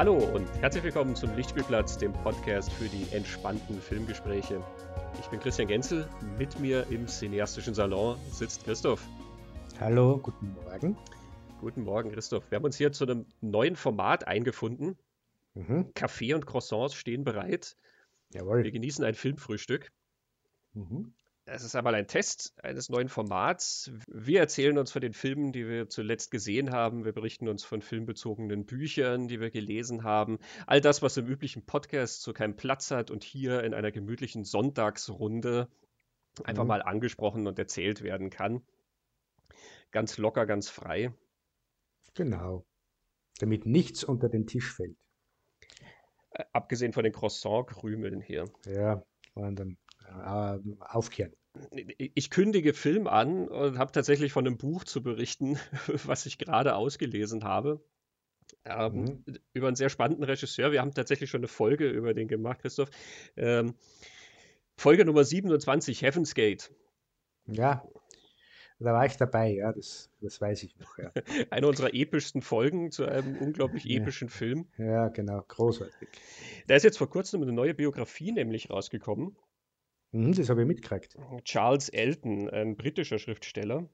Hallo und herzlich willkommen zum Lichtspielplatz, dem Podcast für die entspannten Filmgespräche. Ich bin Christian Genzel, mit mir im cineastischen Salon sitzt Christoph. Hallo, guten Morgen. Guten Morgen, Christoph. Wir haben uns hier zu einem neuen Format eingefunden. Mhm. Kaffee und Croissants stehen bereit. Jawohl. Wir genießen ein Filmfrühstück. Mhm. Es ist einmal ein Test eines neuen Formats. Wir erzählen uns von den Filmen, die wir zuletzt gesehen haben. Wir berichten uns von filmbezogenen Büchern, die wir gelesen haben. All das, was im üblichen Podcast so keinen Platz hat und hier in einer gemütlichen Sonntagsrunde einfach mhm. mal angesprochen und erzählt werden kann. Ganz locker, ganz frei. Genau. Damit nichts unter den Tisch fällt. Äh, abgesehen von den Croissant-Krümeln hier. Ja, und dann äh, aufkehren. Ich kündige Film an und habe tatsächlich von einem Buch zu berichten, was ich gerade ausgelesen habe. Ähm, mhm. Über einen sehr spannenden Regisseur. Wir haben tatsächlich schon eine Folge über den gemacht, Christoph. Ähm, Folge Nummer 27, Heaven's Gate. Ja, da war ich dabei, ja, das, das weiß ich noch. Ja. Eine unserer epischsten Folgen zu einem unglaublich epischen ja. Film. Ja, genau, großartig. Da ist jetzt vor kurzem eine neue Biografie nämlich rausgekommen. Mhm, das habe ich mitgekriegt. Charles Elton, ein britischer Schriftsteller.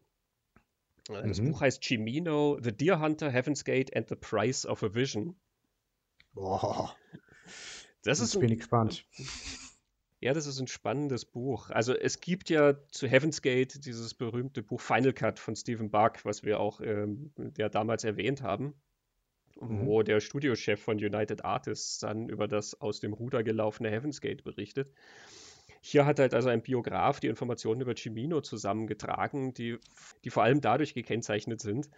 Das mhm. Buch heißt Chimino, The Deer Hunter, Heaven's Gate and the Price of a Vision. Boah. Das Jetzt ist bin ich gespannt. Ja, das ist ein spannendes Buch. Also es gibt ja zu Heaven's Gate dieses berühmte Buch Final Cut von Stephen Buck, was wir auch ähm, ja damals erwähnt haben, mhm. wo der Studiochef von United Artists dann über das aus dem Ruder gelaufene Heaven's Gate berichtet. Hier hat halt also ein Biograf die Informationen über Cimino zusammengetragen, die, die vor allem dadurch gekennzeichnet sind,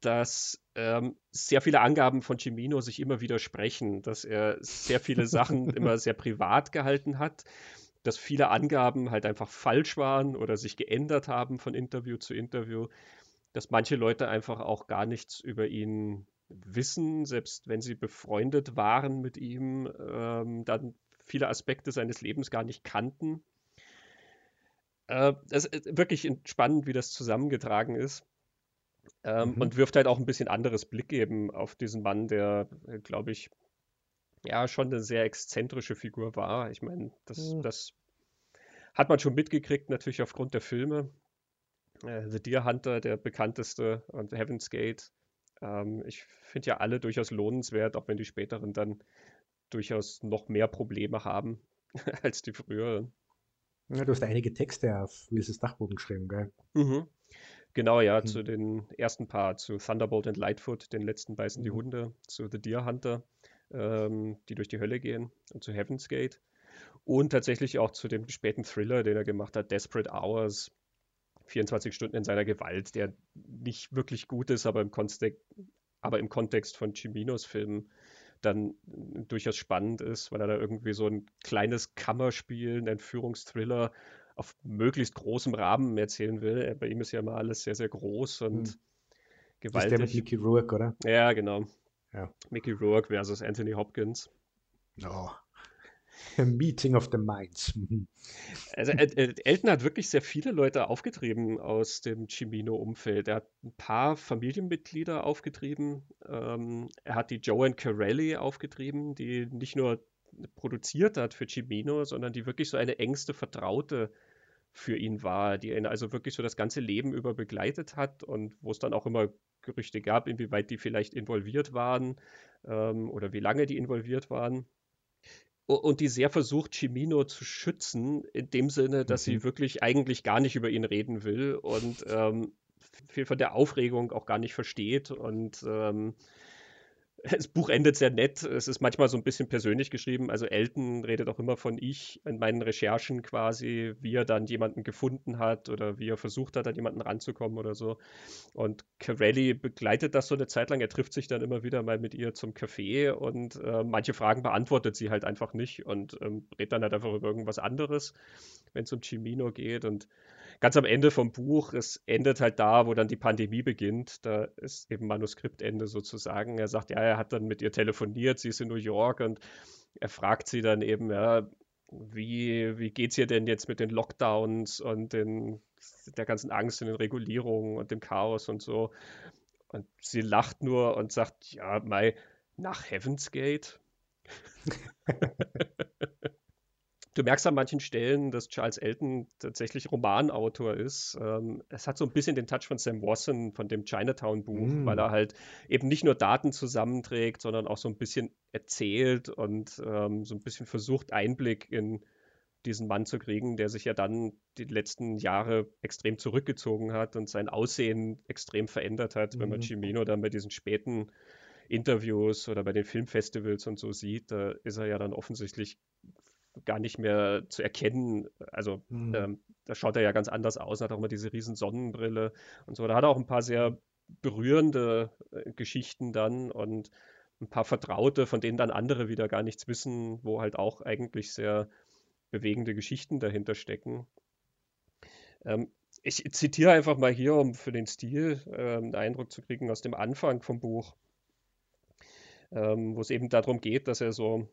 dass ähm, sehr viele Angaben von Cimino sich immer widersprechen, dass er sehr viele Sachen immer sehr privat gehalten hat, dass viele Angaben halt einfach falsch waren oder sich geändert haben von Interview zu Interview, dass manche Leute einfach auch gar nichts über ihn wissen, selbst wenn sie befreundet waren mit ihm, ähm, dann viele Aspekte seines Lebens gar nicht kannten. Äh, es ist wirklich spannend, wie das zusammengetragen ist. Ähm, mhm. Und wirft halt auch ein bisschen anderes Blick eben auf diesen Mann, der, äh, glaube ich, ja, schon eine sehr exzentrische Figur war. Ich meine, das, mhm. das hat man schon mitgekriegt, natürlich aufgrund der Filme. Äh, The Deer Hunter, der bekannteste, und Heaven's Gate. Ähm, ich finde ja alle durchaus lohnenswert, auch wenn die späteren dann durchaus noch mehr Probleme haben als die früheren. Ja, du hast einige Texte auf Wills Dachboden geschrieben, gell? Mhm. Genau, ja, mhm. zu den ersten paar, zu Thunderbolt und Lightfoot, den letzten beißen die mhm. Hunde, zu The Deer Hunter, ähm, die durch die Hölle gehen und zu Heaven's Gate. Und tatsächlich auch zu dem späten Thriller, den er gemacht hat, Desperate Hours, 24 Stunden in seiner Gewalt, der nicht wirklich gut ist, aber im, Kontext, aber im Kontext von Ciminos Filmen dann durchaus spannend ist, weil er da irgendwie so ein kleines Kammerspiel, ein Entführungsthriller auf möglichst großem Rahmen erzählen will. Bei ihm ist ja immer alles sehr, sehr groß und hm. gewaltig. Das ist der mit Mickey Rourke, oder? Ja, genau. Ja. Mickey Rourke versus Anthony Hopkins. Oh. Meeting of the Minds. Mhm. also Elton hat wirklich sehr viele Leute aufgetrieben aus dem Cimino-Umfeld. Er hat ein paar Familienmitglieder aufgetrieben. Ähm, er hat die Joanne Carelli aufgetrieben, die nicht nur produziert hat für Cimino, sondern die wirklich so eine engste Vertraute für ihn war, die ihn also wirklich so das ganze Leben über begleitet hat und wo es dann auch immer Gerüchte gab, inwieweit die vielleicht involviert waren ähm, oder wie lange die involviert waren und die sehr versucht, Chimino zu schützen, in dem Sinne, dass mhm. sie wirklich eigentlich gar nicht über ihn reden will und ähm, viel von der Aufregung auch gar nicht versteht und ähm, das Buch endet sehr nett. Es ist manchmal so ein bisschen persönlich geschrieben. Also Elton redet auch immer von ich in meinen Recherchen quasi, wie er dann jemanden gefunden hat oder wie er versucht hat, an jemanden ranzukommen oder so. Und Carelli begleitet das so eine Zeit lang. Er trifft sich dann immer wieder mal mit ihr zum Café und äh, manche Fragen beantwortet sie halt einfach nicht und ähm, redet dann halt einfach über irgendwas anderes, wenn es um Chimino geht. Und ganz am Ende vom Buch, es endet halt da, wo dann die Pandemie beginnt. Da ist eben Manuskriptende sozusagen. Er sagt, ja, er hat dann mit ihr telefoniert, sie ist in New York und er fragt sie dann eben, ja, wie, wie geht es ihr denn jetzt mit den Lockdowns und den, der ganzen Angst und den Regulierungen und dem Chaos und so? Und sie lacht nur und sagt, ja, Mai, nach Heaven's Gate. du merkst an manchen Stellen, dass Charles Elton tatsächlich Romanautor ist. Ähm, es hat so ein bisschen den Touch von Sam Wasson, von dem Chinatown-Buch, mm. weil er halt eben nicht nur Daten zusammenträgt, sondern auch so ein bisschen erzählt und ähm, so ein bisschen versucht, Einblick in diesen Mann zu kriegen, der sich ja dann die letzten Jahre extrem zurückgezogen hat und sein Aussehen extrem verändert hat, mm. wenn man Cimino mhm. dann bei diesen späten Interviews oder bei den Filmfestivals und so sieht, da ist er ja dann offensichtlich gar nicht mehr zu erkennen. Also mhm. ähm, da schaut er ja ganz anders aus, hat auch immer diese riesen Sonnenbrille und so. Da hat er auch ein paar sehr berührende äh, Geschichten dann und ein paar Vertraute, von denen dann andere wieder gar nichts wissen, wo halt auch eigentlich sehr bewegende Geschichten dahinter stecken. Ähm, ich zitiere einfach mal hier, um für den Stil äh, einen Eindruck zu kriegen aus dem Anfang vom Buch ähm, wo es eben darum geht, dass er so,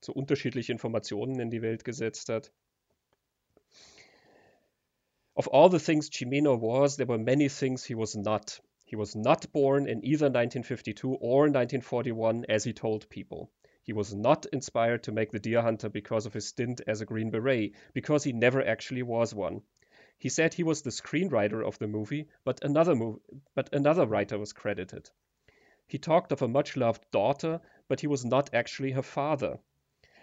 so unterschiedliche Informationen in die Welt gesetzt hat. Of all the things Chimeno was, there were many things he was not. He was not born in either 1952 or 1941, as he told people. He was not inspired to make the deer hunter because of his stint as a Green Beret, because he never actually was one. He said he was the screenwriter of the movie, but another, mov- but another writer was credited. He talked of a much loved daughter, but he was not actually her father.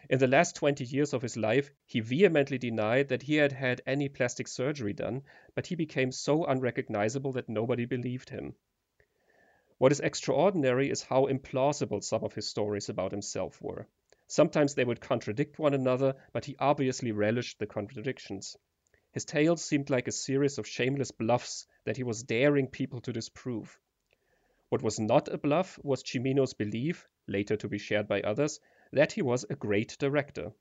In the last 20 years of his life, he vehemently denied that he had had any plastic surgery done, but he became so unrecognizable that nobody believed him. What is extraordinary is how implausible some of his stories about himself were. Sometimes they would contradict one another, but he obviously relished the contradictions. His tales seemed like a series of shameless bluffs that he was daring people to disprove. What was not a bluff was Cimino's belief, later to be shared by others, that he was a great director.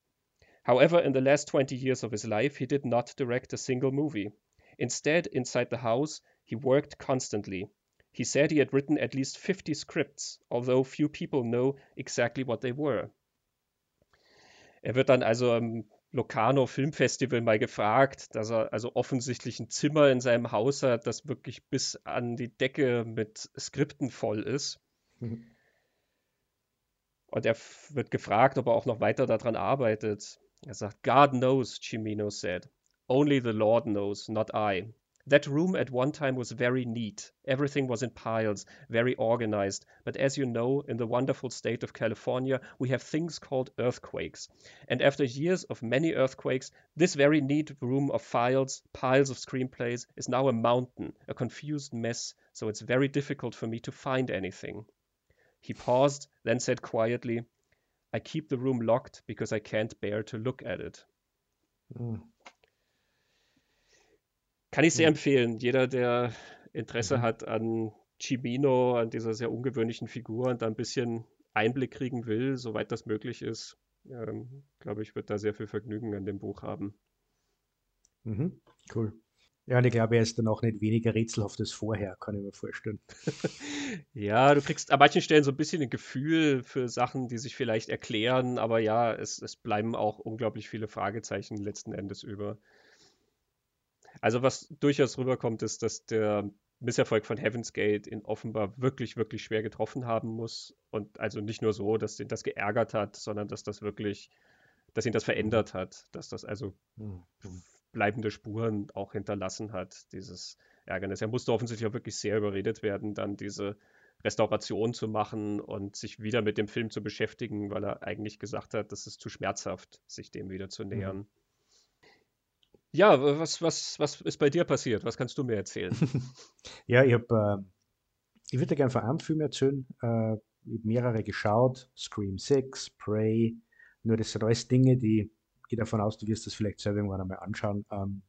However, in the last 20 years of his life, he did not direct a single movie. Instead, inside the house, he worked constantly. He said he had written at least 50 scripts, although few people know exactly what they were. Er wird dann also im Locarno Filmfestival mal gefragt, dass er also offensichtlich ein Zimmer in seinem Haus hat, das wirklich bis an die Decke mit Skripten voll ist. Mhm. Und er wird gefragt, ob er auch noch weiter daran arbeitet. Er sagt, God knows, Cimino said. Only the Lord knows, not I. That room at one time was very neat. Everything was in piles, very organized. But as you know, in the wonderful state of California, we have things called earthquakes. And after years of many earthquakes, this very neat room of files, piles of screenplays, is now a mountain, a confused mess, so it's very difficult for me to find anything. He paused, then said quietly, I keep the room locked because I can't bear to look at it. Mm. Kann ich sehr mhm. empfehlen. Jeder, der Interesse mhm. hat an Cimino, an dieser sehr ungewöhnlichen Figur und da ein bisschen Einblick kriegen will, soweit das möglich ist, ähm, glaube ich, wird da sehr viel Vergnügen an dem Buch haben. Mhm. Cool. Ja, und ich glaube, er ist dann auch nicht weniger rätselhaft als vorher, kann ich mir vorstellen. ja, du kriegst an manchen Stellen so ein bisschen ein Gefühl für Sachen, die sich vielleicht erklären, aber ja, es, es bleiben auch unglaublich viele Fragezeichen letzten Endes über. Also was durchaus rüberkommt, ist, dass der Misserfolg von Heaven's Gate ihn offenbar wirklich, wirklich schwer getroffen haben muss. Und also nicht nur so, dass ihn das geärgert hat, sondern dass das wirklich, dass ihn das verändert hat, dass das also mhm. Bleibende Spuren auch hinterlassen hat, dieses Ärgernis. Er musste offensichtlich auch wirklich sehr überredet werden, dann diese Restauration zu machen und sich wieder mit dem Film zu beschäftigen, weil er eigentlich gesagt hat, das ist zu schmerzhaft, sich dem wieder zu mhm. nähern. Mhm. Ja, was, was, was ist bei dir passiert? Was kannst du mir erzählen? ja, ich habe, äh, ich würde gerne von einem Film erzählen. Äh, ich habe mehrere geschaut: Scream 6, Prey. Nur das sind alles Dinge, die gehe davon aus, du wirst das vielleicht selber irgendwann einmal anschauen. Ähm,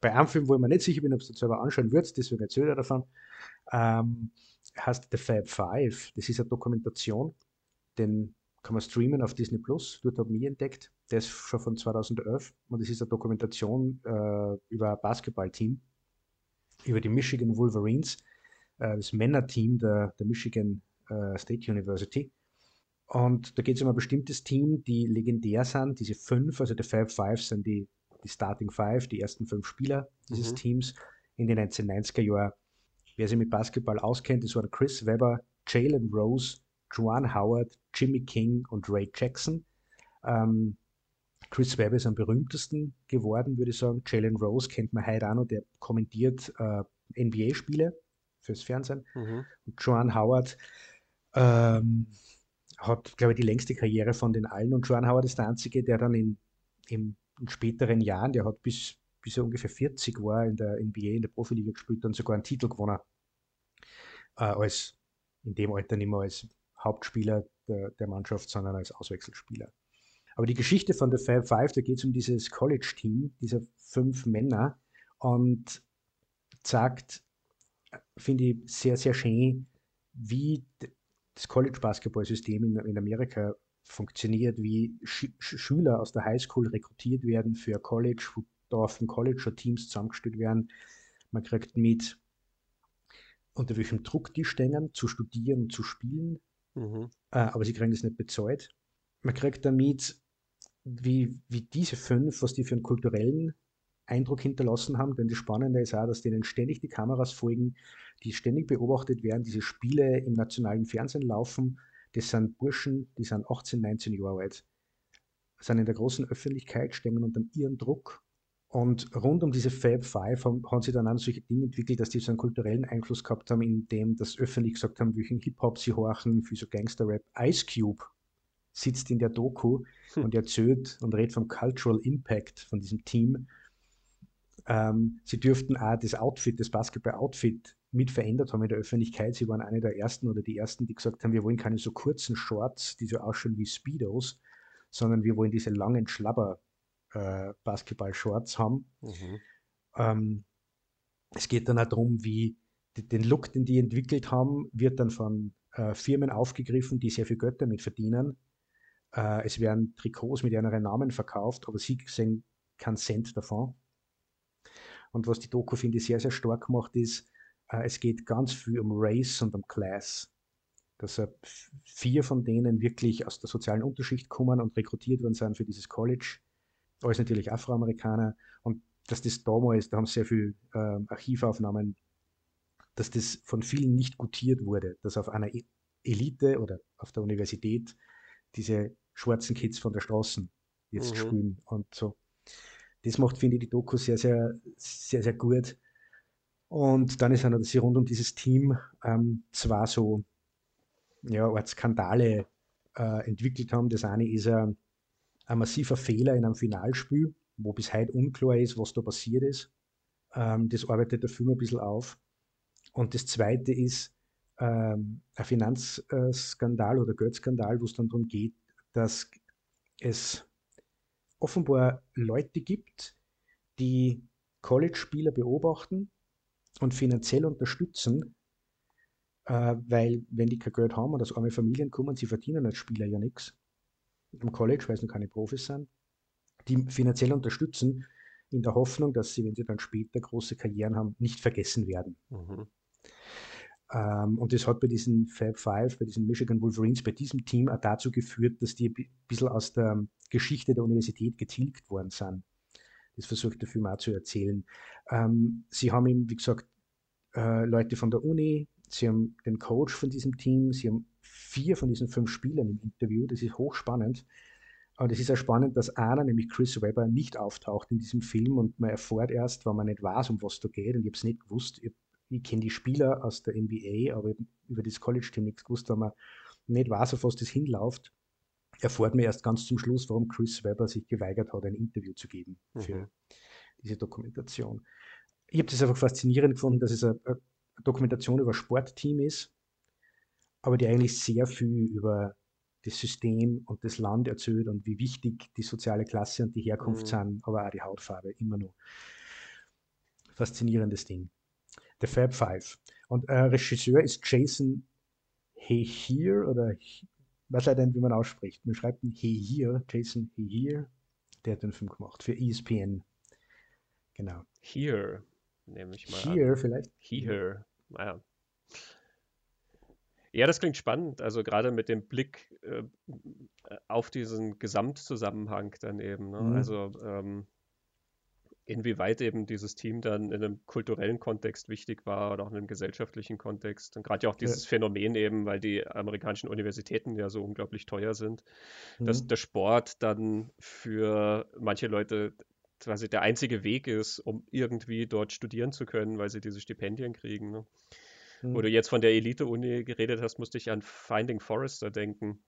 bei einem Film, wo ich mir nicht sicher bin, ob du das selber anschauen würdest, deswegen erzähle ich davon, ähm, heißt The Fab Five. Das ist eine Dokumentation, den kann man streamen auf Disney Plus. Dort habe ich entdeckt. Der ist schon von 2011 und es ist eine Dokumentation äh, über ein Basketballteam, über die Michigan Wolverines, äh, das Männerteam der, der Michigan äh, State University. Und da geht es um ein bestimmtes Team, die legendär sind. Diese fünf, also die Five sind die, die Starting Five, die ersten fünf Spieler dieses mhm. Teams in den 1990er Jahren. Wer sich mit Basketball auskennt, das waren Chris Webber, Jalen Rose, Juan Howard, Jimmy King und Ray Jackson. Ähm, Chris Webb ist am berühmtesten geworden, würde ich sagen. Jalen Rose kennt man heute auch noch, der kommentiert äh, NBA-Spiele fürs Fernsehen. Mhm. Und Joan Howard ähm, hat, glaube ich, die längste Karriere von den allen. Und Howard ist der Einzige, der dann in, in, in späteren Jahren, der hat bis, bis er ungefähr 40 war in der NBA, in der Profiliga gespielt und sogar einen Titel gewonnen. Äh, als in dem Alter nicht mehr als Hauptspieler der, der Mannschaft, sondern als Auswechselspieler. Aber die Geschichte von der Fab Five, da geht es um dieses College-Team, dieser fünf Männer und sagt, finde ich sehr, sehr schön, wie das College-Basketball-System in, in, Amerika funktioniert, wie Sch Schüler aus der Highschool rekrutiert werden für College, wo da auf dem College schon Teams zusammengestellt werden. Man kriegt mit, unter welchem Druck die stehen, zu studieren und zu spielen, mhm. äh, aber sie kriegen das nicht bezahlt. Man kriegt damit, wie, wie diese fünf, was die für einen kulturellen Eindruck hinterlassen haben, denn das Spannende ist auch, dass denen ständig die Kameras folgen, die ständig beobachtet werden, diese Spiele im nationalen Fernsehen laufen. Das sind Burschen, die sind 18, 19 Jahre alt, sind in der großen Öffentlichkeit, stehen unter ihrem Druck. Und rund um diese Fab Five haben, haben sie dann auch solche Dinge entwickelt, dass die so einen kulturellen Einfluss gehabt haben, indem das öffentlich gesagt haben, welchen Hip-Hop sie horchen, für so Gangster-Rap. Ice Cube sitzt in der Doku hm. und erzählt und redet vom Cultural Impact von diesem Team. Ähm, sie dürften auch das Outfit, das Basketball-Outfit mit verändert haben in der Öffentlichkeit. Sie waren eine der ersten oder die ersten, die gesagt haben, wir wollen keine so kurzen Shorts, die so ausschauen wie Speedos, sondern wir wollen diese langen Schlabber äh, Basketball-Shorts haben. Mhm. Ähm, es geht dann auch darum, wie die, den Look, den die entwickelt haben, wird dann von äh, Firmen aufgegriffen, die sehr viel Geld damit verdienen. Äh, es werden Trikots mit ihren Namen verkauft, aber sie sehen keinen Cent davon. Und was die Doku, finde ich, sehr, sehr stark macht, ist, äh, es geht ganz viel um Race und um Class. Dass äh, vier von denen wirklich aus der sozialen Unterschicht kommen und rekrutiert worden sind für dieses College. Alles natürlich Afroamerikaner. Und dass das damals, da haben sehr viel äh, Archivaufnahmen, dass das von vielen nicht gutiert wurde, dass auf einer e-, Elite oder auf der Universität diese schwarzen Kids von der Straße jetzt mhm. spielen und so. Das macht, finde ich, die Doku sehr, sehr, sehr, sehr gut. Und dann ist noch, dass sie rund um dieses Team ähm, zwar so ja, Art Skandale äh, entwickelt haben. Das eine ist ein, ein, massiver Fehler in einem Finalspiel, wo bis heute unklar ist, was da passiert ist. Ähm, das arbeitet der Film ein bisschen auf. Und das zweite ist ähm, ein Finanzskandal oder Geldskandal, wo es dann darum geht, dass es offenbar Leute gibt, die College-Spieler beobachten und finanziell unterstützen, äh, weil wenn die kein Geld haben und aus arme Familien kommen, sie verdienen als Spieler ja nichts im College, weil sie noch keine Profis sind, die finanziell unterstützen in der Hoffnung, dass sie, wenn sie dann später große Karrieren haben, nicht vergessen werden. Mhm. Ähm, und das hat bei diesen Fab Five, bei diesen Michigan Wolverines, bei diesem Team auch dazu geführt, dass die ein bisschen aus der Geschichte der Universität getilgt worden sind. Das versucht der Film auch zu erzählen. Ähm, sie haben ihm, wie gesagt, äh, Leute von der Uni, sie haben den Coach von diesem Team, sie haben vier von diesen fünf Spielern im Interview. Das ist hochspannend. Und es ist auch spannend, dass einer, nämlich Chris Webber, nicht auftaucht in diesem Film und man erfährt erst, wenn man nicht weiß, um was da geht. Und ich habe es nicht gewusst. Ich, ich kenne die Spieler aus der NBA, aber über das College-Team nichts gewusst, wenn man nicht weiß, auf was das hinläuft erfährt man erst ganz zum Schluss, warum Chris Webber sich geweigert hat, ein Interview zu geben für mhm. diese Dokumentation. Ich habe das einfach faszinierend gefunden, dass es eine, eine Dokumentation über Sportteam ist, aber die eigentlich sehr viel über das System und das Land erzählt und wie wichtig die soziale Klasse und die Herkunft mhm. sind, aber auch die Hautfarbe immer noch. Faszinierendes Ding. The Fab Five. Und äh, Regisseur ist Jason Hehir oder was er denn, wie man ausspricht. Man schreibt ihn He hier, Jason He hier, der hat den Film gemacht für ESPN. Genau. Here, nehme ich mal Here an. vielleicht? Here, naja. Ja, das klingt spannend. Also gerade mit dem Blick äh, auf diesen Gesamtzusammenhang dann eben. Ne? Mhm. Also ähm, inwieweit eben dieses Team dann in einem kulturellen Kontext wichtig war oder auch in einem gesellschaftlichen Kontext. Und gerade ja auch dieses ja. Phänomen eben, weil die amerikanischen Universitäten ja so unglaublich teuer sind, mhm. dass der Sport dann für manche Leute quasi der einzige Weg ist, um irgendwie dort studieren zu können, weil sie diese Stipendien kriegen. Ne? Mhm. Wo du jetzt von der Elite-Uni geredet hast, musste ich an Finding Forrester denken.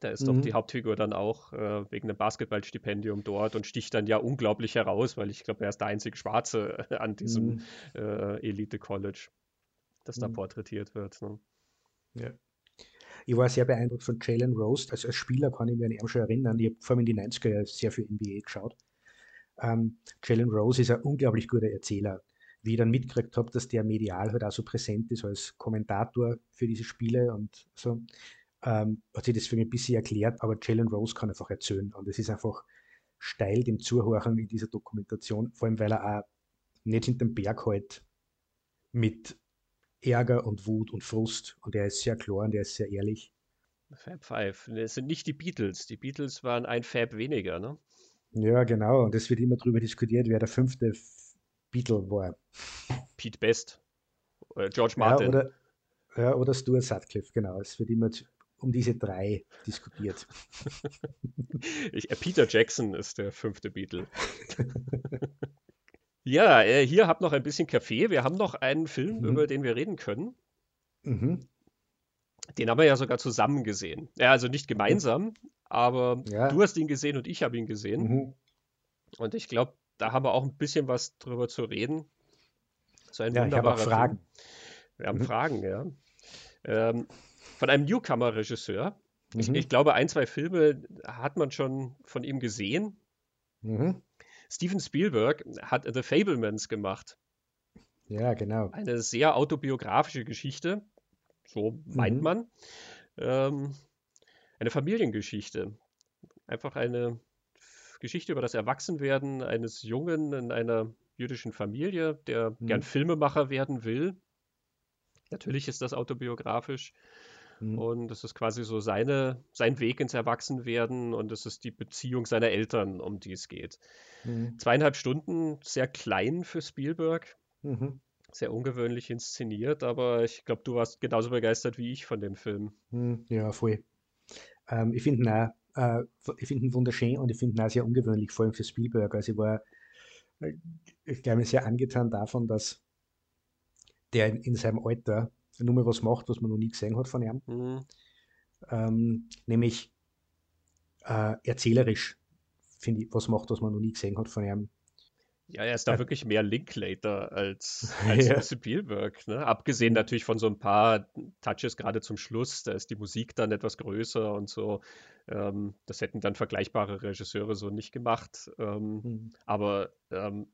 Da ist mhm. doch die Hauptfigur dann auch äh, wegen einem Basketballstipendium dort und sticht dann ja unglaublich heraus, weil ich glaube, er ist der einzige Schwarze an diesem mhm. äh, Elite-College, das da mhm. porträtiert wird. Ne? Ja. Ich war sehr beeindruckt von Jalen Rose. Also als Spieler kann ich mich an ihn schon erinnern. Ich habe vor allem in die 90er Jahre sehr viel NBA geschaut. Ähm, Jalen Rose ist ein unglaublich guter Erzähler. Wie ich dann mitgekriegt habe, dass der medial halt auch so präsent ist als Kommentator für diese Spiele und so, ähm, hat sich das für mich ein bisschen erklärt, aber Jalen Rose kann einfach erzählen und es ist einfach steil dem Zuhören in dieser Dokumentation, vor allem weil er auch nicht hinterm Berg halt mit Ärger und Wut und Frust und er ist sehr klar und er ist sehr ehrlich. Fab Five, es sind nicht die Beatles. Die Beatles waren ein Fab weniger, ne? Ja, genau. Und es wird immer darüber diskutiert, wer der fünfte Beatle war. Pete Best. Oder George Martin. Ja, oder, ja, oder Stuart Sutcliffe, genau. Es wird immer um diese drei diskutiert. ich, äh, Peter Jackson ist der fünfte Beatle. ja, äh, hier habt noch ein bisschen Kaffee. Wir haben noch einen Film, mhm. über den wir reden können. Mhm. Den haben wir ja sogar zusammen gesehen. Ja, also nicht gemeinsam, aber ja. du hast ihn gesehen und ich habe ihn gesehen. Mhm. Und ich glaube, da haben wir auch ein bisschen was drüber zu reden. So ein ja, ich habe auch Fragen. Film. Wir haben mhm. Fragen, ja. Ähm, von einem Newcomer-Regisseur. Mhm. Ich, ich, glaube, ein, zwei Filme hat man schon von ihm gesehen. Mhm. Steven Spielberg hat The Fablemans gemacht. Ja, genau. Eine sehr autobiografische Geschichte, so meint mhm. man. Ähm, eine Familiengeschichte. Einfach eine Geschichte über das Erwachsenwerden eines Jungen in einer jüdischen Familie, der mhm. gern Filmemacher werden will. Natürlich ist das autobiografisch. Mhm. Und es ist quasi so seine, sein Weg ins Erwachsenwerden und es ist die Beziehung seiner Eltern, um die es geht. Mhm. Zweieinhalb Stunden, sehr klein für Spielberg. Mhm. Sehr ungewöhnlich inszeniert, aber ich glaube, du warst genauso begeistert wie ich von dem Film. Mhm. Ja, voll. Ähm, ich finde ihn, auch, äh, ich ihn wunderschön und ich finde ihn auch sehr ungewöhnlich, vor allem für Spielberg. Also ich war, äh, ich glaube, sehr angetan davon, dass der in, in seinem Alter nur mal was macht, was man noch nie gesehen hat von ihm. Mhm. Ähm, nämlich äh, erzählerisch, finde ich, was macht, was man noch nie gesehen hat von ihm. Ja, er ist da wirklich mehr Linklater als, als ja. Spielberg. Ne? Abgesehen natürlich von so ein paar Touches gerade zum Schluss, da ist die Musik dann etwas größer und so. Ähm, das hätten dann vergleichbare Regisseure so nicht gemacht. Ähm, mhm. Aber ähm,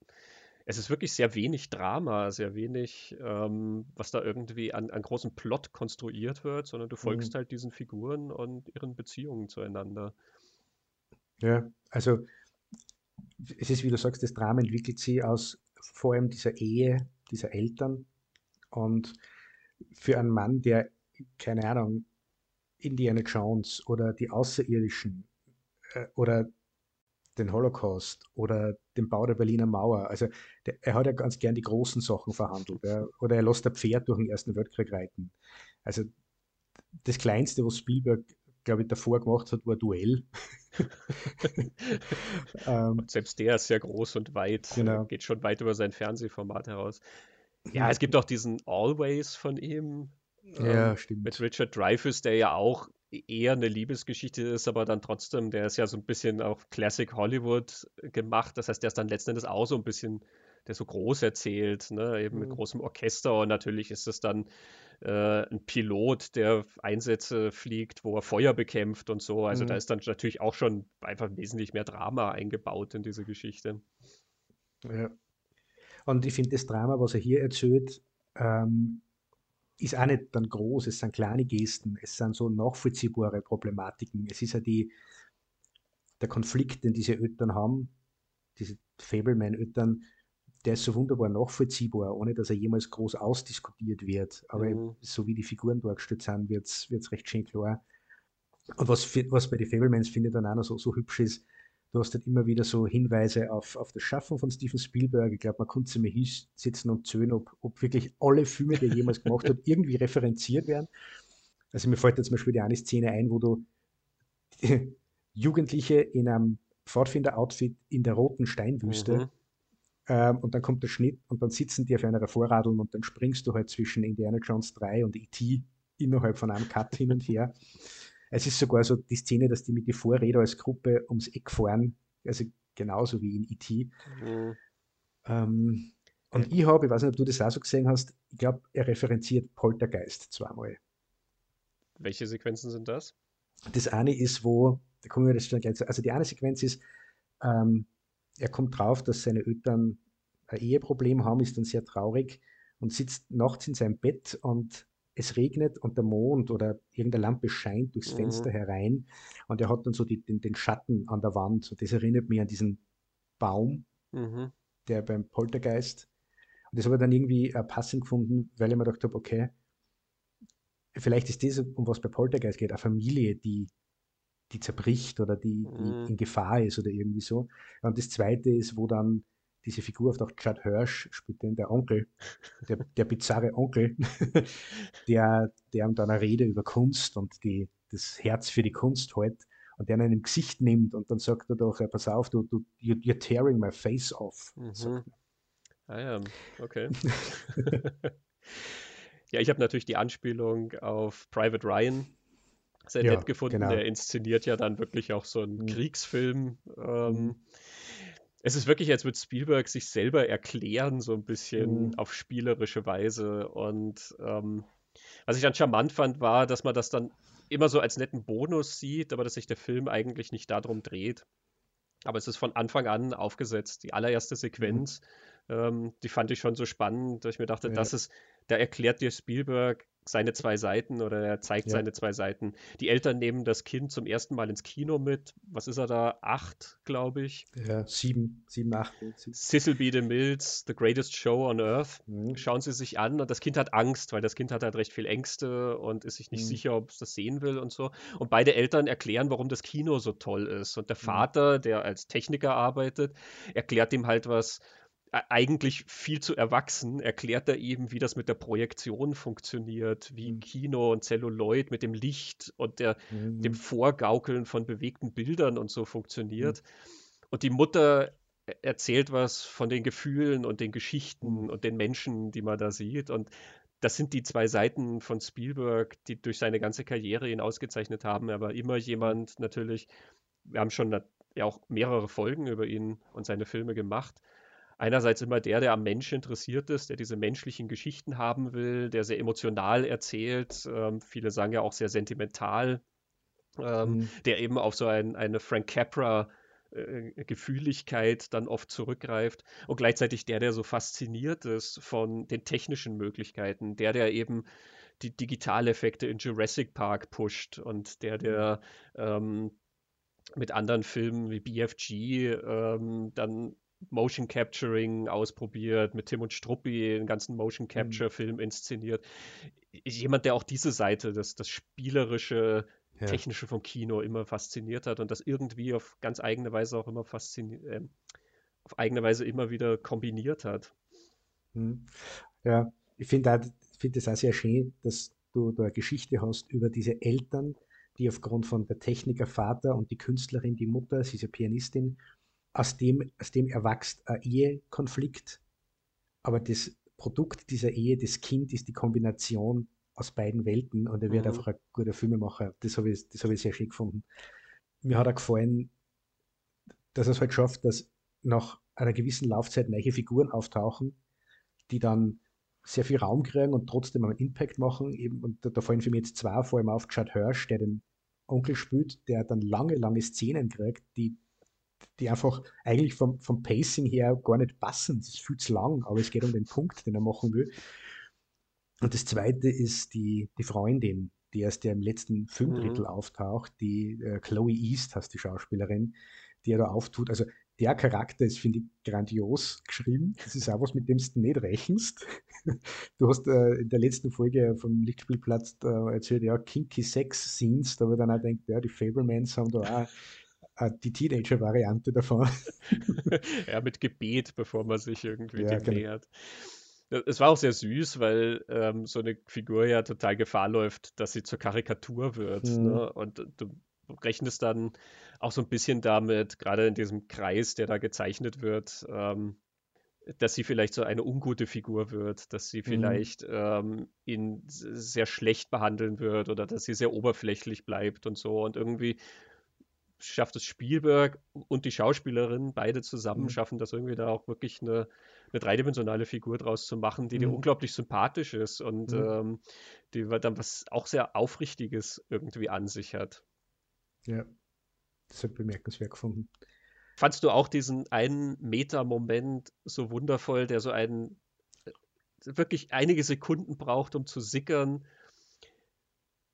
es ist wirklich sehr wenig Drama, sehr wenig, ähm, was da irgendwie an, an großen Plot konstruiert wird, sondern du folgst mhm. halt diesen Figuren und ihren Beziehungen zueinander. Ja, also es ist, wie du sagst, das Drama entwickelt sich aus vor allem dieser Ehe dieser Eltern und für einen Mann, der, keine Ahnung, Indiana Jones oder die Außerirdischen äh, oder den Holocaust oder den Bau der Berliner Mauer. Also der, er hat ja ganz gern die großen Sachen verhandelt. Ja. Oder er lässt ein Pferd durch den Ersten Weltkrieg reiten. Also das Kleinste, was Spielberg glaube ich, davor gemacht hat, war Duell. ähm, selbst der ist sehr groß und weit, genau. geht schon weit über sein Fernsehformat heraus. Ja, es gibt auch diesen Always von ihm. Ja, ähm, stimmt. Mit Richard Dreyfuss, der ja auch eher eine Liebesgeschichte ist, aber dann trotzdem, der ist ja so ein bisschen auf Classic Hollywood gemacht. Das heißt, der ist dann letzten Endes auch so ein bisschen, der so groß erzählt, ne? eben mit mhm. großem Orchester und natürlich ist es dann äh, ein Pilot, der Einsätze fliegt, wo er Feuer bekämpft und so. Also mhm. da ist dann natürlich auch schon einfach wesentlich mehr Drama eingebaut in diese Geschichte. Ja. Und ich finde, das Drama, was er hier erzählt, ähm, ist auch nicht dann groß. Es sind kleine Gesten, es sind so nachvollziehbare Problematiken. Es ist ja die, der Konflikt, den diese Eltern haben, diese Fableman-Eltern, der ist so wunderbar nachvollziehbar, ohne dass er jemals groß ausdiskutiert wird. Aber mhm. so wie die Figuren dargestellt sind, wird es recht schön klar. Und was, was bei den Fablemans finde ich dann auch noch so, so hübsch ist, Du hast halt immer wieder so Hinweise auf, auf das Schaffen von Steven Spielberg. Ich glaube, man konnte sich mal hinsitzen und zählen, ob, ob wirklich alle Filme, die er jemals gemacht hat, irgendwie referenziert werden. Also mir fällt da zum Beispiel die eine Szene ein, wo du Jugendliche in einem Pfadfinder-Outfit in der roten Steinwüste mhm. ähm, und dann kommt der Schnitt und dann sitzen die auf einer Vorradeln und dann springst du halt zwischen Indiana Jones 3 und E.T. innerhalb von einem Cut hin und her. Es ist sogar so die Szene, dass die mit den Vorrädern als Gruppe ums Eck fahren, also genauso wie in E.T. Mhm. Ähm, und ich habe, ich weiß nicht, ob du das auch so gesehen hast, ich glaube, er referenziert Poltergeist zweimal. Welche Sequenzen sind das? Das eine ist, wo, da kommen wir das schon gleich zu, also die eine Sequenz ist, ähm, er kommt drauf, dass seine Eltern ein Eheproblem haben, ist dann sehr traurig und sitzt nachts in seinem Bett und es regnet und der Mond oder irgendeine Lampe scheint durchs mhm. Fenster herein und er hat dann so die, den, den, Schatten an der Wand und das erinnert mich an diesen Baum, mhm. der beim Poltergeist und das habe ich dann irgendwie äh, passend gefunden, weil ich mir gedacht habe, okay, vielleicht ist das, um was bei Poltergeist geht, eine Familie, die, die zerbricht oder die, die mhm. in Gefahr ist oder irgendwie so. Und das zweite ist, wo dann diese Figur auf auch Judd Hirsch spielt den der Onkel, der, der bizarre Onkel, der, der ihm dann eine Rede über Kunst und die, das Herz für die Kunst hält und der ihn im Gesicht nimmt und dann sagt er doch, pass auf, du, du you're tearing my face off. Mhm. Ah ja, okay. Ja, ich habe natürlich die Anspielung auf Private Ryan sehr ja, nett gefunden. Genau. Der inszeniert ja dann wirklich auch so einen mhm. Kriegsfilm. Ähm, mhm. Es ist wirklich, als würde Spielberg sich selber erklären, so ein bisschen mhm. auf spielerische Weise. Und ähm, was ich dann charmant fand, war, dass man das dann immer so als netten Bonus sieht, aber dass sich der Film eigentlich nicht darum dreht. Aber es ist von Anfang an aufgesetzt. Die allererste Sequenz, mhm. ähm, die fand ich schon so spannend, dass ich mir dachte, ja. das ist da erklärt dir Spielberg seine zwei Seiten oder er zeigt ja. seine zwei Seiten. Die Eltern nehmen das Kind zum ersten Mal ins Kino mit. Was ist er da? Acht, glaube ich. Ja, sieben, sieben, acht. Cecil B. DeMills, The Greatest Show on Earth. Mhm. Schauen sie sich an und das Kind hat Angst, weil das Kind hat halt recht viel Ängste und ist sich nicht mhm. sicher, ob es das sehen will und so. Und beide Eltern erklären, warum das Kino so toll ist. Und der mhm. Vater, der als Techniker arbeitet, erklärt ihm halt was eigentlich viel zu erwachsen, erklärt er eben, wie das mit der Projektion funktioniert, wie mhm. Kino und Celluloid mit dem Licht und der, mhm. dem Vorgaukeln von bewegten Bildern und so funktioniert. Mhm. Und die Mutter e-, erzählt was von den Gefühlen und den Geschichten mhm. und den Menschen, die man da sieht. Und das sind die zwei Seiten von Spielberg, die durch seine ganze Karriere ihn ausgezeichnet haben. Er war immer jemand natürlich, wir haben schon ja auch mehrere Folgen über ihn und seine Filme gemacht einerseits immer der, der am Menschen interessiert ist, der diese menschlichen Geschichten haben will, der sehr emotional erzählt, ähm, viele sagen ja auch sehr sentimental, ähm, mhm. der eben auf so ein, eine Frank Capra äh, Gefühligkeit dann oft zurückgreift und gleichzeitig der, der so fasziniert ist von den technischen Möglichkeiten, der, der eben die Digitaleffekte in Jurassic Park pusht und der, der mhm. ähm, mit anderen Filmen wie BFG ähm, dann Motion Capturing ausprobiert, mit Tim und Struppi den ganzen Motion Capture Film inszeniert. Jemand, der auch diese Seite, das, das spielerische, ja. technische vom Kino immer fasziniert hat und das irgendwie auf ganz eigene Weise auch immer fasziniert, äh, auf eigene Weise immer wieder kombiniert hat. Hm. Ja, ich finde find das auch sehr schön, dass du da eine Geschichte hast über diese Eltern, die aufgrund von der Techniker Vater und die Künstlerin, die Mutter, sie ist ja Pianistin, aus dem, aus dem erwächst ein Ehekonflikt, aber das Produkt dieser Ehe, das Kind, ist die Kombination aus beiden Welten und er wird mhm. einfach ein guter Filmemacher. Das habe ich, hab ich sehr schön gefunden. Mir hat er gefallen, dass er es halt schafft, dass nach einer gewissen Laufzeit neue Figuren auftauchen, die dann sehr viel Raum kriegen und trotzdem einen Impact machen. Eben, und da, da fallen für mich jetzt zwei, vor allem auf Chad Hirsch, der den Onkel spielt, der dann lange, lange Szenen kriegt, die die einfach eigentlich vom, vom Pacing her gar nicht passen. Es ist viel zu lang, aber es geht um den Punkt, den er machen will. Und das zweite ist die, die Freundin, die erst ja im letzten Filmdrittel mhm. auftaucht, die äh, Chloe East heißt die Schauspielerin, die er da auftut. Also der Charakter ist, finde ich, grandios geschrieben. Das ist auch was, mit dem du nicht rechnest. Du hast äh, in der letzten Folge vom Lichtspielplatz äh, erzählt, ja, kinky Sex Scenes, da wird dann auch denkt, ja, die Fablemans haben da auch die Teenager-Variante davon. ja, mit Gebet, bevor man sich irgendwie ja, dem genau. nähert. Es war auch sehr süß, weil ähm, so eine Figur ja total Gefahr läuft, dass sie zur Karikatur wird. Mhm. Ne? Und du rechnest dann auch so ein bisschen damit, gerade in diesem Kreis, der da gezeichnet wird, ähm, dass sie vielleicht so eine ungute Figur wird, dass sie mhm. vielleicht mhm. ähm, ihn sehr schlecht behandeln wird oder dass sie sehr oberflächlich bleibt und so. Und irgendwie schafft es Spielberg und die Schauspielerin, beide zusammen, mhm. schaffen das irgendwie da auch wirklich eine, eine dreidimensionale Figur draus zu machen, die mhm. dir unglaublich sympathisch ist und mhm. ähm, die dann was auch sehr Aufrichtiges irgendwie an sich hat. Ja, das ich bemerkenswert gefunden. Fandst du auch diesen einen Meta-Moment so wundervoll, der so einen äh, wirklich einige Sekunden braucht, um zu sickern?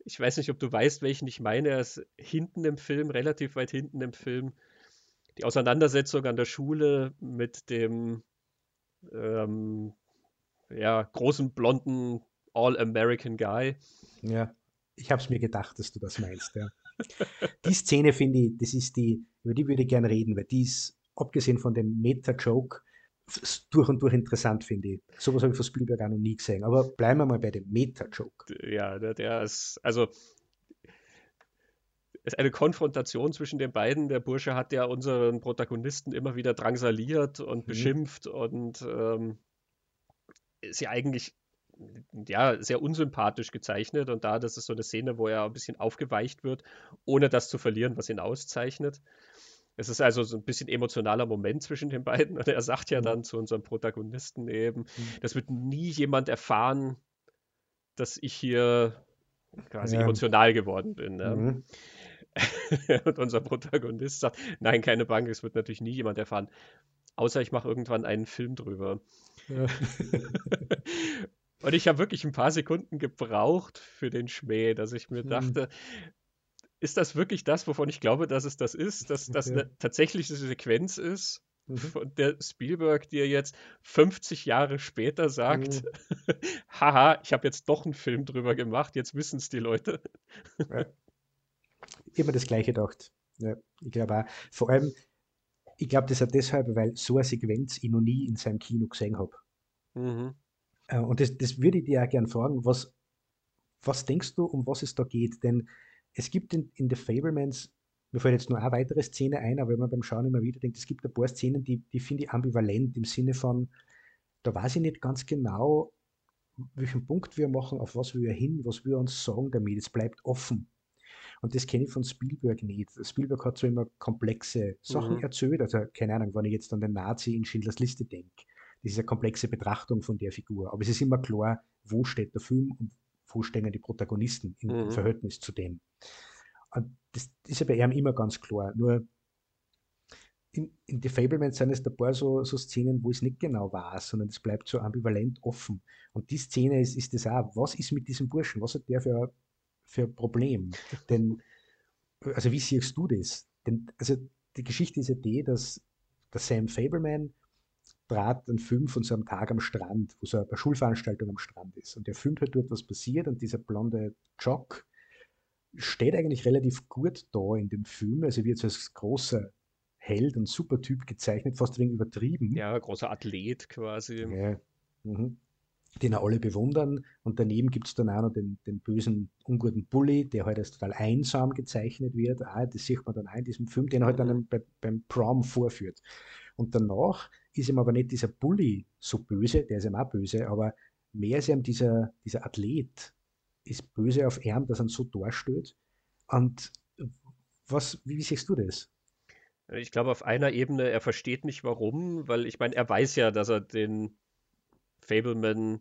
Ich weiß nicht, ob du weißt, welchen ich meine. Er ist hinten im Film, relativ weit hinten im Film. Die Auseinandersetzung an der Schule mit dem ähm, ja, großen, blonden All-American Guy. Ja, ich habe es mir gedacht, dass du das meinst, ja die Szene finde ich, das ist die, über die würde ich gerne reden, weil die ist, abgesehen von dem Meta-Joke, durch und durch interessant, finde ich. Sowas habe ich von Spielberg auch noch nie gesehen. Aber bleiben wir mal bei dem Meta-Joke. Ja, der, der ist, also ist eine Konfrontation zwischen den beiden. Der Bursche hat ja unseren Protagonisten immer wieder drangsaliert und mhm. beschimpft und ähm, ist ja eigentlich ja, sehr unsympathisch gezeichnet und da, das ist so eine Szene, wo er ein bisschen aufgeweicht wird, ohne das zu verlieren, was ihn auszeichnet. Es ist also so ein bisschen emotionaler Moment zwischen den beiden und er sagt ja mhm. dann zu unserem Protagonisten eben, mhm. das wird nie jemand erfahren, dass ich hier quasi ja. emotional geworden bin. Ne? Mhm. und unser Protagonist sagt, nein, keine Bank, es wird natürlich nie jemand erfahren, außer ich mache irgendwann einen Film drüber. Ja. Und ich habe wirklich ein paar Sekunden gebraucht für den Schmäh, dass ich mir hm. dachte, ist das wirklich das, wovon ich glaube, dass es das ist, dass das ja. eine tatsächliche Sequenz ist, mhm. von der Spielberg dir jetzt 50 Jahre später sagt, mhm. haha, ich habe jetzt doch einen Film drüber gemacht, jetzt wissen es die Leute. Ja. Immer das Gleiche gedacht. Ja, ich glaube auch. Vor allem, ich glaube das auch deshalb, weil so eine Sequenz ich noch nie in seinem Kino gesehen habe. Mhm. Äh, und das, das würde ich dir auch gerne fragen, was, was denkst du, um was es da geht? Denn es gibt in, in The Fablemans, mir fällt jetzt nur eine weitere Szene ein, aber wenn man beim Schauen immer wieder denkt, es gibt ein paar Szenen, die, die finde ich ambivalent im Sinne von, da weiß ich nicht ganz genau, welchen Punkt wir machen, auf was wir hin, was wir uns sagen damit. Es bleibt offen. Und das kenne ich von Spielberg nicht. Spielberg hat so immer komplexe Sachen mhm. erzählt. Also, keine Ahnung, wenn ich jetzt an den Nazi in Schindlers Liste denke das ist eine komplexe Betrachtung von der Figur. Aber es ist immer klar, wo steht der Film und stehen die Protagonisten im mhm. Verhältnis zu dem. Und das ist ja bei ihm immer ganz klar. Nur in, in The Fablemans sind es ein paar so, so Szenen, wo es nicht genau war, sondern es bleibt so ambivalent offen. Und die Szene ist, ist das auch, was ist mit diesem Burschen? Was hat der für, für ein Problem? Denn, also wie siehst du das? Denn, also die Geschichte ist ja die, dass der Sam Fableman trat ein Film von so einem Tag am Strand, wo so eine Schulveranstaltung am Strand ist. Und der filmt halt dort, was passiert. Und dieser blonde Jock steht eigentlich relativ gut da in dem Film. Also wird so als großer Held und Supertyp gezeichnet, fast wenig übertrieben. Ja, großer Athlet quasi. Ja. Mhm. Den alle bewundern. Und daneben gibt es dann auch noch den, den bösen, unguten Bully, der halt als total einsam gezeichnet wird. Ah, das sieht man dann auch in diesem Film, den er halt dann mhm. bei, beim Prom vorführt. Und danach ist ihm aber nicht dieser Bully so böse, der ist ihm auch böse, aber mehr ist ihm dieser, dieser Athlet, ist böse auf ihn, dass er so darstellt. Und was, wie, wie siehst du das? Ich glaube, auf einer Ebene, er versteht nicht warum, weil ich meine, er weiß ja, dass er den Fableman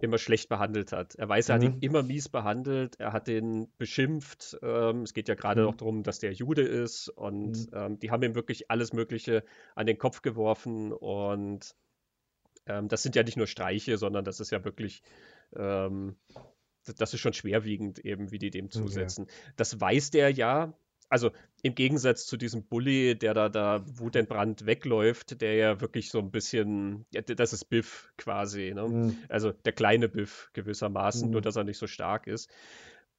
immer schlecht behandelt hat. Er weiß, er mhm. hat ihn mhm. immer mies behandelt, er hat ihn beschimpft. Ähm, es geht ja gerade mhm. noch darum, dass der Jude ist und mhm. ähm, die haben ihm wirklich alles Mögliche an den Kopf geworfen und ähm, das sind ja nicht nur Streiche, sondern das ist ja wirklich, ähm, das ist schon schwerwiegend eben, wie die dem zusetzen. Ja. Das weiß der ja, also im Gegensatz zu diesem Bully, der da, da wutentbrannt wegläuft, der ja wirklich so ein bisschen, ja, das ist Biff quasi, ne? Mhm. Also der kleine Biff gewissermaßen, mhm. nur dass er nicht so stark ist.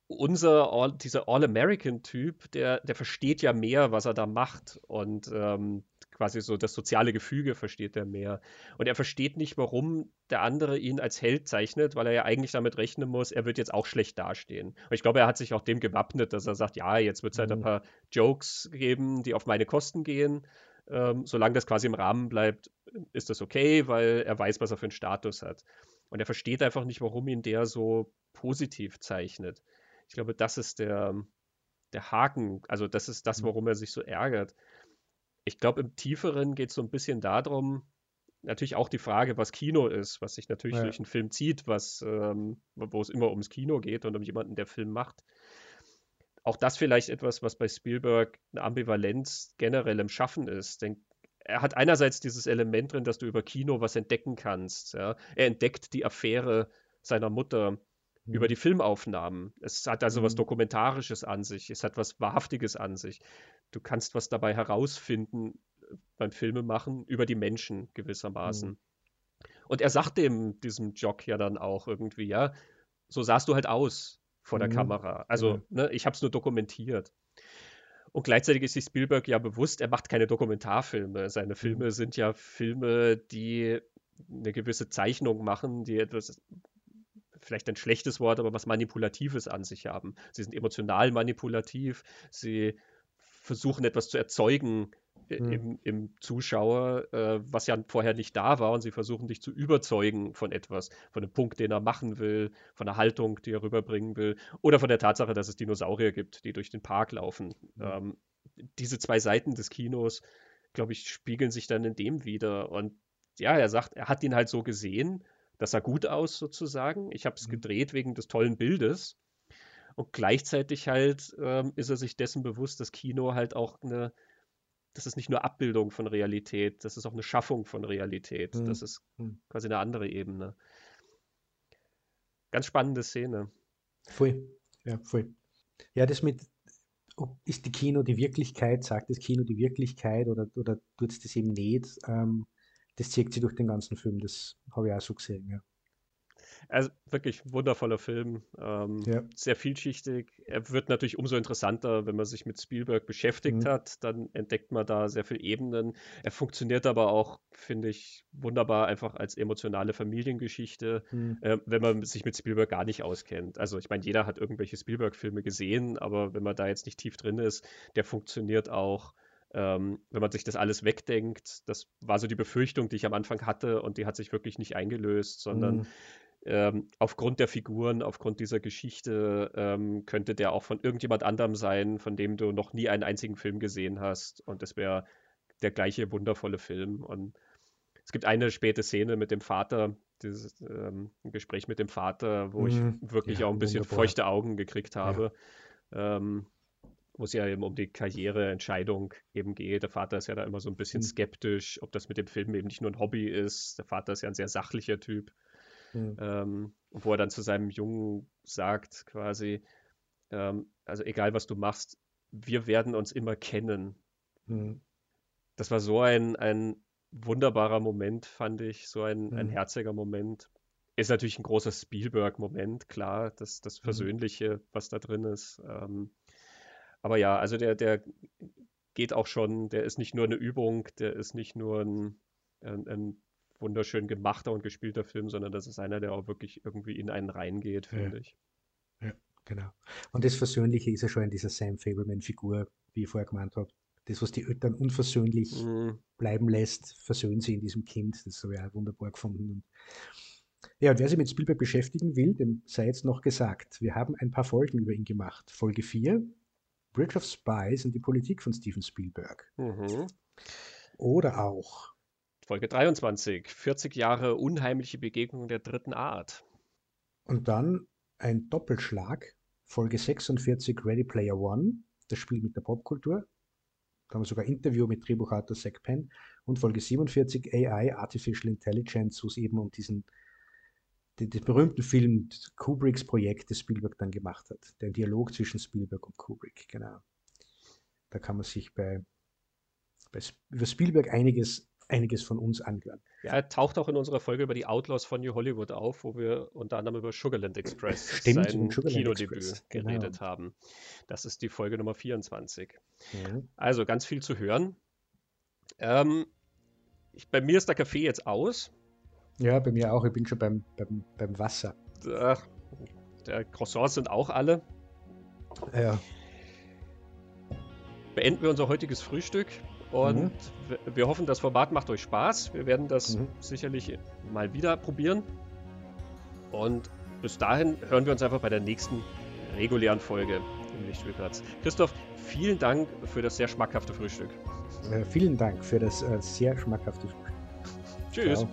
unser All, dieser All-American-Typ, der, der versteht ja mehr, was er da macht. Und ähm, quasi so das soziale Gefüge versteht er mehr. Und er versteht nicht, warum der andere ihn als Held zeichnet, weil er ja eigentlich damit rechnen muss, er wird jetzt auch schlecht dastehen. Und ich glaube, er hat sich auch dem gewappnet, dass er sagt, ja, jetzt wird es halt ein mhm. paar Jokes geben, die auf meine Kosten gehen. Ähm, solange das quasi im Rahmen bleibt, ist das okay, weil er weiß, was er für einen Status hat. Und er versteht einfach nicht, warum ihn der so positiv zeichnet. Ich glaube, das ist der, der Haken. Also, das ist das, mhm. warum er sich so ärgert. Ich glaube, im Tieferen geht es so ein bisschen darum, natürlich auch die Frage, was Kino ist, was sich natürlich ja. durch einen Film zieht, was, ähm, wo es immer ums Kino geht und um jemanden, der Film macht. Auch das vielleicht etwas, was bei Spielberg eine Ambivalenz generell im Schaffen ist. Denn er hat einerseits dieses Element drin, dass du über Kino was entdecken kannst. Ja? Er entdeckt die Affäre seiner Mutter mhm. über die Filmaufnahmen. Es hat also mhm. was Dokumentarisches an sich, es hat was Wahrhaftiges an sich. Du kannst was dabei herausfinden äh, beim Filmemachen über die Menschen gewissermaßen. Mhm. Und er sagt dem, diesem Jock ja dann auch irgendwie, ja, so sahst du halt aus vor der mhm. Kamera. Also, ne, ich habe es nur dokumentiert. Und gleichzeitig ist sich Spielberg ja bewusst, er macht keine Dokumentarfilme. Seine mhm. Filme sind ja Filme, die eine gewisse Zeichnung machen, die etwas vielleicht ein schlechtes Wort, aber was Manipulatives an sich haben. Sie sind emotional manipulativ, sie versuchen etwas zu erzeugen mhm. im, im, Zuschauer, äh, was ja vorher nicht da war und sie versuchen dich zu überzeugen von etwas, von einem Punkt, den er machen will, von einer Haltung, die er rüberbringen will oder von der Tatsache, dass es Dinosaurier gibt, die durch den Park laufen. Mhm. Ähm, diese zwei Seiten des Kinos, glaube ich, spiegeln sich dann in dem wieder und ja, er sagt, er hat ihn halt so gesehen das sah gut aus sozusagen. Ich habe es mhm. gedreht wegen des tollen Bildes. Und gleichzeitig halt ähm, ist er sich dessen bewusst, dass Kino halt auch eine, das ist nicht nur Abbildung von Realität, das ist auch eine Schaffung von Realität. Mhm. Das ist mhm. quasi eine andere Ebene. Ganz spannende Szene. Voll, ja, voll. Ja, das mit, ist die Kino die Wirklichkeit, sagt das Kino die Wirklichkeit oder, oder tut es das eben nicht? Ähm, das zieht sich durch den ganzen Film. Das habe ich auch so gesehen, ja. Also wirklich wundervoller Film, ähm, ja. sehr vielschichtig. Er wird natürlich umso interessanter, wenn man sich mit Spielberg beschäftigt mhm. hat. Dann entdeckt man da sehr viele Ebenen. Er funktioniert aber auch, finde ich, wunderbar einfach als emotionale Familiengeschichte, mhm. äh, wenn man sich mit Spielberg gar nicht auskennt. Also ich meine, jeder hat irgendwelche Spielberg-Filme gesehen, aber wenn man da jetzt nicht tief drin ist, der funktioniert auch ähm, wenn man sich das alles wegdenkt, das war so die Befürchtung, die ich am Anfang hatte und die hat sich wirklich nicht eingelöst, sondern mhm. Ähm, aufgrund der Figuren, aufgrund dieser Geschichte ähm, könnte der auch von irgendjemand anderem sein, von dem du noch nie einen einzigen Film gesehen hast und das wäre der gleiche wundervolle Film und es gibt eine späte Szene mit dem Vater, dieses ähm, Gespräch mit dem Vater, wo mhm. ich wirklich ja, auch ein bisschen wunderbar. feuchte Augen gekriegt habe. Ja. Ähm, wo es ja eben um die Karriereentscheidung eben geht. Der Vater ist ja da immer so ein bisschen mhm. skeptisch, ob das mit dem Film eben nicht nur ein Hobby ist. Der Vater ist ja ein sehr sachlicher Typ. Mhm. Ähm, wo er dann zu seinem Jungen sagt, quasi, ähm, also egal was du machst, wir werden uns immer kennen. Mhm. Das war so ein, ein wunderbarer Moment, fand ich, so ein, ein mhm. herziger Moment. Ist natürlich ein großer Spielberg-Moment, klar, das, das mhm. Versöhnliche, was da drin ist. Ähm, aber ja, also der, der geht auch schon, der ist nicht nur eine Übung, der ist nicht nur ein, ein, ein wunderschön gemachter und gespielter Film, sondern das ist einer, der auch wirklich irgendwie in einen reingeht, finde ja. ich. Ja, genau. Und das Versöhnliche ist ja schon in dieser Sam Fableman-Figur, wie ich vorher gemeint habe. Das, was die Eltern unversöhnlich mhm. bleiben lässt, versöhnen sie in diesem Kind. Das habe ich auch wunderbar gefunden. Ja, und wer sich mit Spielberg beschäftigen will, dem sei jetzt noch gesagt, wir haben ein paar Folgen über ihn gemacht. Folge 4, Bridge of Spies und die Politik von Steven Spielberg. Mhm. Oder auch Folge 23, 40 Jahre unheimliche Begegnung der dritten Art. Und dann ein Doppelschlag, Folge 46 Ready Player One, das Spiel mit der Popkultur. Da haben wir sogar Interview mit Drehbuchautor Zach Penn und Folge 47 AI, Artificial Intelligence, wo es eben um diesen den, den berühmten Film Kubricks Projekt, das Spielberg dann gemacht hat. Der Dialog zwischen Spielberg und Kubrick, genau. Da kann man sich bei, bei über Spielberg einiges einiges von uns anhören. Ja, er taucht auch in unserer Folge über die Outlaws von New Hollywood auf, wo wir unter anderem über Sugarland Express, Stimmt, sein Kinodebüt, genau. geredet haben. Das ist die Folge Nummer 24. Mhm. Also ganz viel zu hören. Ähm, ich, bei mir ist der Kaffee jetzt aus. Ja, bei mir auch. Ich bin schon beim, beim, beim Wasser. Ach, der Croissants sind auch alle. Ja, Beenden wir unser heutiges Frühstück und Mhm. wir, hoffen, das Format macht euch Spaß. Wir werden das Mhm. sicherlich mal wieder probieren. Und bis dahin hören wir uns einfach bei der nächsten regulären Folge im Lichtspielplatz. Christoph, vielen Dank für das sehr schmackhafte Frühstück. äh, vielen Dank für das äh, sehr schmackhafte Frühstück. Tschüss. Ciao.